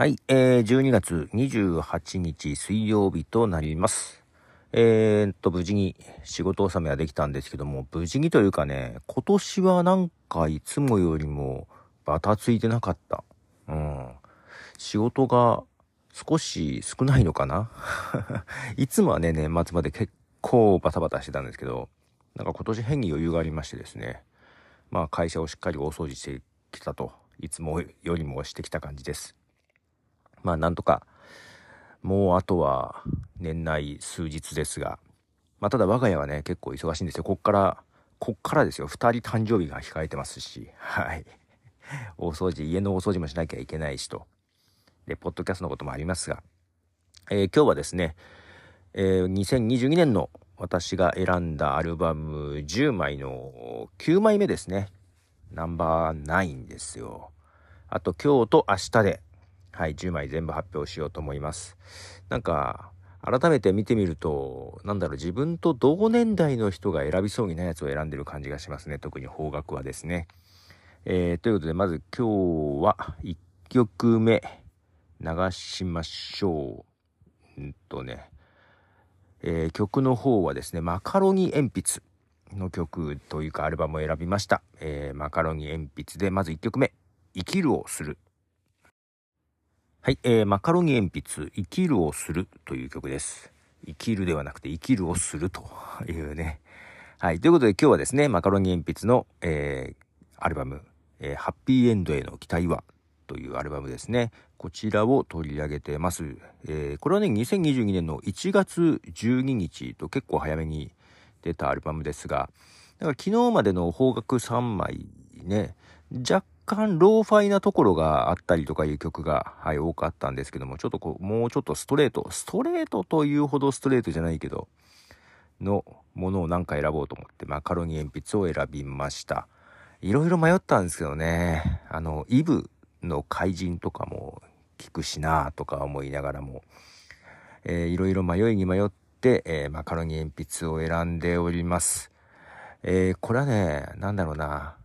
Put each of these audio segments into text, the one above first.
はい、えー、12月28日水曜日となります。えー、っと、無事に仕事納めはできたんですけども、無事にというかね、今年はなんかいつもよりもバタついてなかった。うん。仕事が少し少ないのかな？いつもはね、年末まで結構バタバタしてたんですけど、なんか今年変に余裕がありましてですね、まあ会社をしっかり大掃除してきたと、いつもよりもしてきた感じです。まあなんとか、もうあとは年内数日ですが、まあただ我が家はね、結構忙しいんですよ。こっから、こっからですよ。二人誕生日が控えてますし、はい。大掃除、家の大掃除もしなきゃいけないしと。で、ポッドキャストのこともありますが、えー、今日はですね、えー、2022年の私が選んだアルバム10枚の9枚目ですね。ナンバー9ですよ。あと今日と明日ではい、10枚全部発表しようと思います。なんか、改めて見てみると、なんだろう、自分と同年代の人が選びそうにないやつを選んでる感じがしますね。特に方角はですね。えー、ということで、まず今日は1曲目流しましょう。うんとね、えー、曲の方はですね、マカロニ鉛筆の曲というかアルバムを選びました。えー、マカロニ鉛筆で、まず1曲目、生きるをする。はい、えー、マカロニ鉛筆、生きるをするという曲です。生きるではなくて生きるをするというね。はい、ということで今日はですね、マカロニ鉛筆の、えー、アルバム、えー、ハッピーエンドへの期待はというアルバムですね。こちらを取り上げてます。えー、これはね、2022年の1月12日と結構早めに出たアルバムですが、だから昨日までの方角3枚ね、若干ローファイなところがあったりとかいう曲が、はい、多かったんですけども、ちょっとこう、もうちょっとストレート、ストレートというほどストレートじゃないけど、のものを何か選ぼうと思って、マカロニ鉛筆を選びました。いろいろ迷ったんですけどね、あの、イブの怪人とかも聞くしなとか思いながらも、えー、いろいろ迷いに迷って、えー、マカロニ鉛筆を選んでおります。えー、これはね、なんだろうな、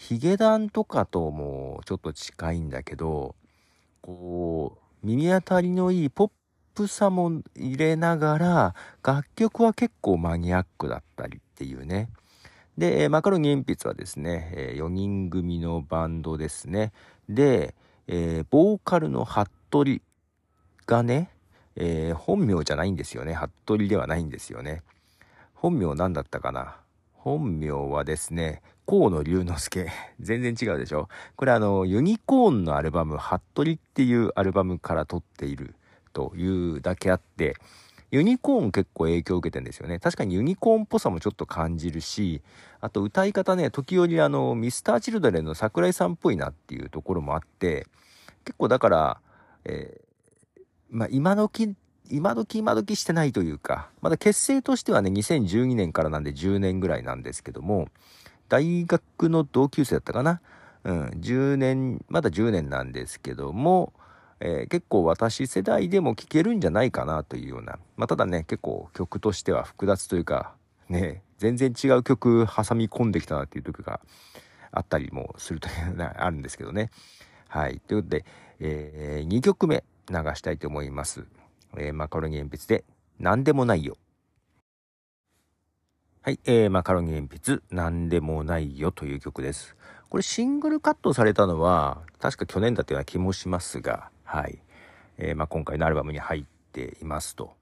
ヒゲダンとかともちょっと近いんだけど、こう、耳当たりのいいポップさも入れながら、楽曲は結構マニアックだったりっていうね。で、マカロニ鉛筆はですね、4人組のバンドですね。で、えー、ボーカルの服部がね、えー、本名じゃないんですよね。服部ではないんですよね。本名何だったかな？本名はですね、河野龍之介。全然違うでしょ？これあの、ユニコーンのアルバム、服部っていうアルバムから撮っているというだけあって、ユニコーン結構影響を受けてんですよね。確かにユニコーンっぽさもちょっと感じるし、あと歌い方ね、時折あの、ミスターチルドレンの桜井さんっぽいなっていうところもあって、結構だから、えー、まあ今時今時今時してないというか、まだ結成としてはね、2012年からなんで10年ぐらいなんですけども、大学の同級生だったかな？うん、10年、まだ10年なんですけども、えー、結構私世代でも聴けるんじゃないかなというような、まあ、ただね、結構曲としては複雑というか、ね、全然違う曲挟み込んできたなっていう時があったりもするというのは あるんですけどね。はい。ということで、えー、2曲目流したいと思います。えー、マカロニ鉛筆で何でもないよ。はい、えー、マカロニ鉛筆何でもないよという曲です。これシングルカットされたのは確か去年だったような気もしますが、はい。えー、まあ、今回のアルバムに入っていますと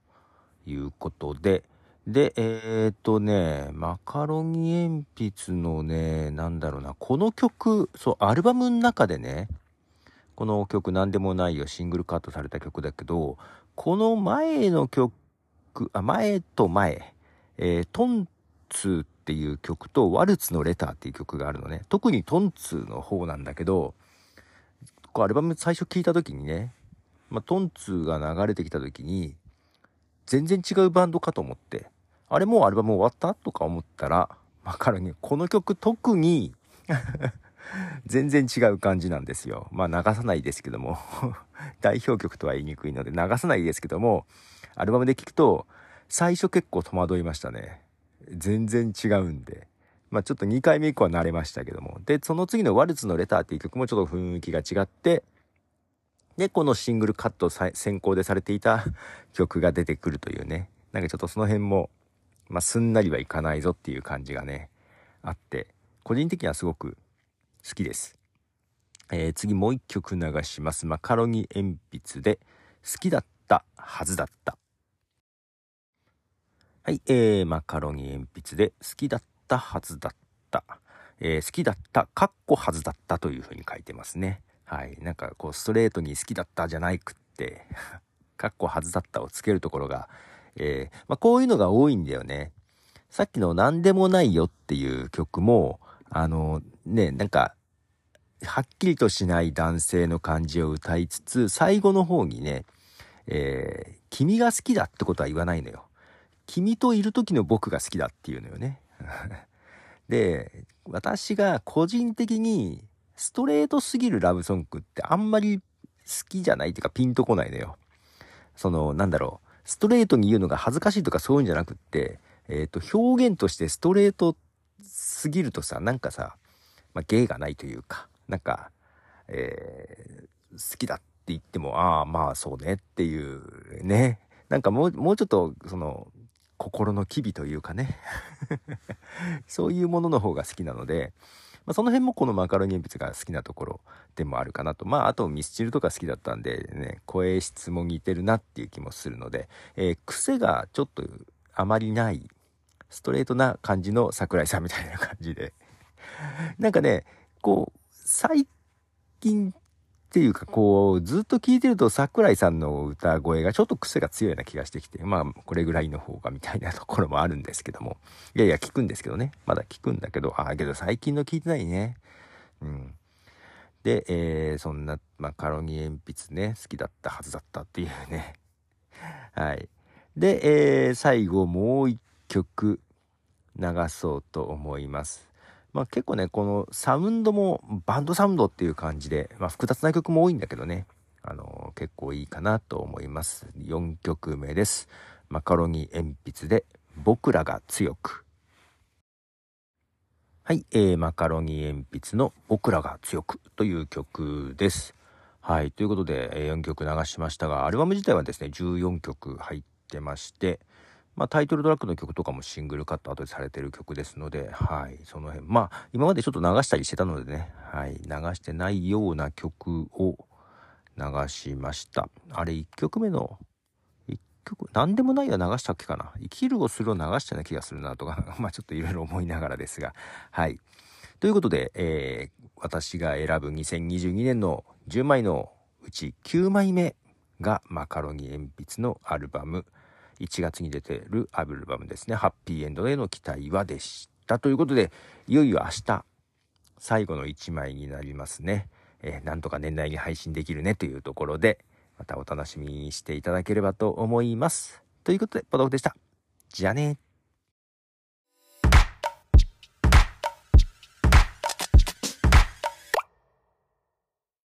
いうことで、で、えー、とね、マカロニ鉛筆のね、なんだろうな、この曲、そう、アルバムの中でね、この曲何でもないよシングルカットされた曲だけど、この前の曲、あ、前と前、えー、トンツーっていう曲とワルツのレターっていう曲があるのね。特にトンツーの方なんだけど、こうアルバム最初聴いた時にね、まあ、トンツーが流れてきた時に、全然違うバンドかと思って、あれもうアルバム終わったとか思ったら、わかるね。この曲特に 全然違う感じなんですよ。まあ流さないですけども 代表曲とは言いにくいので流さないですけども、アルバムで聴くと、最初結構戸惑いましたね。全然違うんで。まあちょっと2回目以降は慣れましたけども。で、その次のワルツのレターっていう曲もちょっと雰囲気が違って、で、このシングルカット先行でされていた 曲が出てくるというね、なんかちょっとその辺も、まあ、すんなりはいかないぞっていう感じがね、あって、個人的にはすごく好きです。えー、次もう一曲流します。マカロニ鉛筆で、好きだったはずだった。はい、えー、マカロニ鉛筆で、好きだったはずだった。えー、好きだった、かっこはずだったというふうに書いてますね。はい。なんかこうストレートに好きだったじゃないくって かっこはずだったをつけるところが、えー、まあ、こういうのが多いんだよね。さっきの何でもないよっていう曲も、あの、ね、なんか、はっきりとしない男性の感じを歌いつつ、最後の方にね、えー、君が好きだってことは言わないのよ。君といる時の僕が好きだっていうのよね。で、私が個人的にストレートすぎるラブソングってあんまり好きじゃないっていうかピンとこないのよ。その、なんだろう。ストレートに言うのが恥ずかしいとかそういうんじゃなくって、えっ、ー、と、表現としてストレートすぎるとさ、なんかさ、まあ、芸がないというか、なんか、えー、好きだって言っても、ああ、まあそうねっていうね。なんかもう、もうちょっと、その、心の機微というかね そういうものの方が好きなので、まあ、その辺もこのマカロニ鉛筆が好きなところでもあるかなと。まあ、あとミスチルとか好きだったんでね、声質も似てるなっていう気もするので、えー、癖がちょっとあまりない、ストレートな感じの桜井さんみたいな感じで。なんかね、こう、最近っていうかこうずっと聞いてると桜井さんの歌声がちょっと癖が強いような気がしてきてまあこれぐらいの方がみたいなところもあるんですけども。いやいや聞くんですけどね。まだ聞くんだけどああけど最近の聞いてないね。うん。で、えー、そんなマカロニ鉛筆ね好きだったはずだったっていうね。はい。で、えー、最後もう一曲流そうと思いますまあ、結構ねこのサウンドもバンドサウンドっていう感じで、まあ、複雑な曲も多いんだけどね。あの結構いいかなと思います。4曲目です。マカロニ鉛筆で僕らが強く。はい、えー、マカロニ鉛筆の僕らが強くという曲です。はいということで、え4曲流しましたがアルバム自体はですね14曲入ってましてまあ、タイトルトラックの曲とかもシングルカット後でされてる曲ですので、はい、その辺。まあ、今までちょっと流したりしてたのでね、はい、流してないような曲を流しました。あれ、1曲目の、1曲、何でもないは流したっけかな。生きるをするを流したような気がするなとか、まあちょっといろいろ思いながらですが、はい。ということで、えー、私が選ぶ2022年の10枚のうち9枚目がマカロニ鉛筆のアルバム、1月に出てるアルバムですね、ハッピーエンドへの期待はでした。ということで、いよいよ明日、最後の1枚になりますね。えー、なんとか年内に配信できるねというところで、またお楽しみにしていただければと思います。ということで、ポドフでした。じゃあね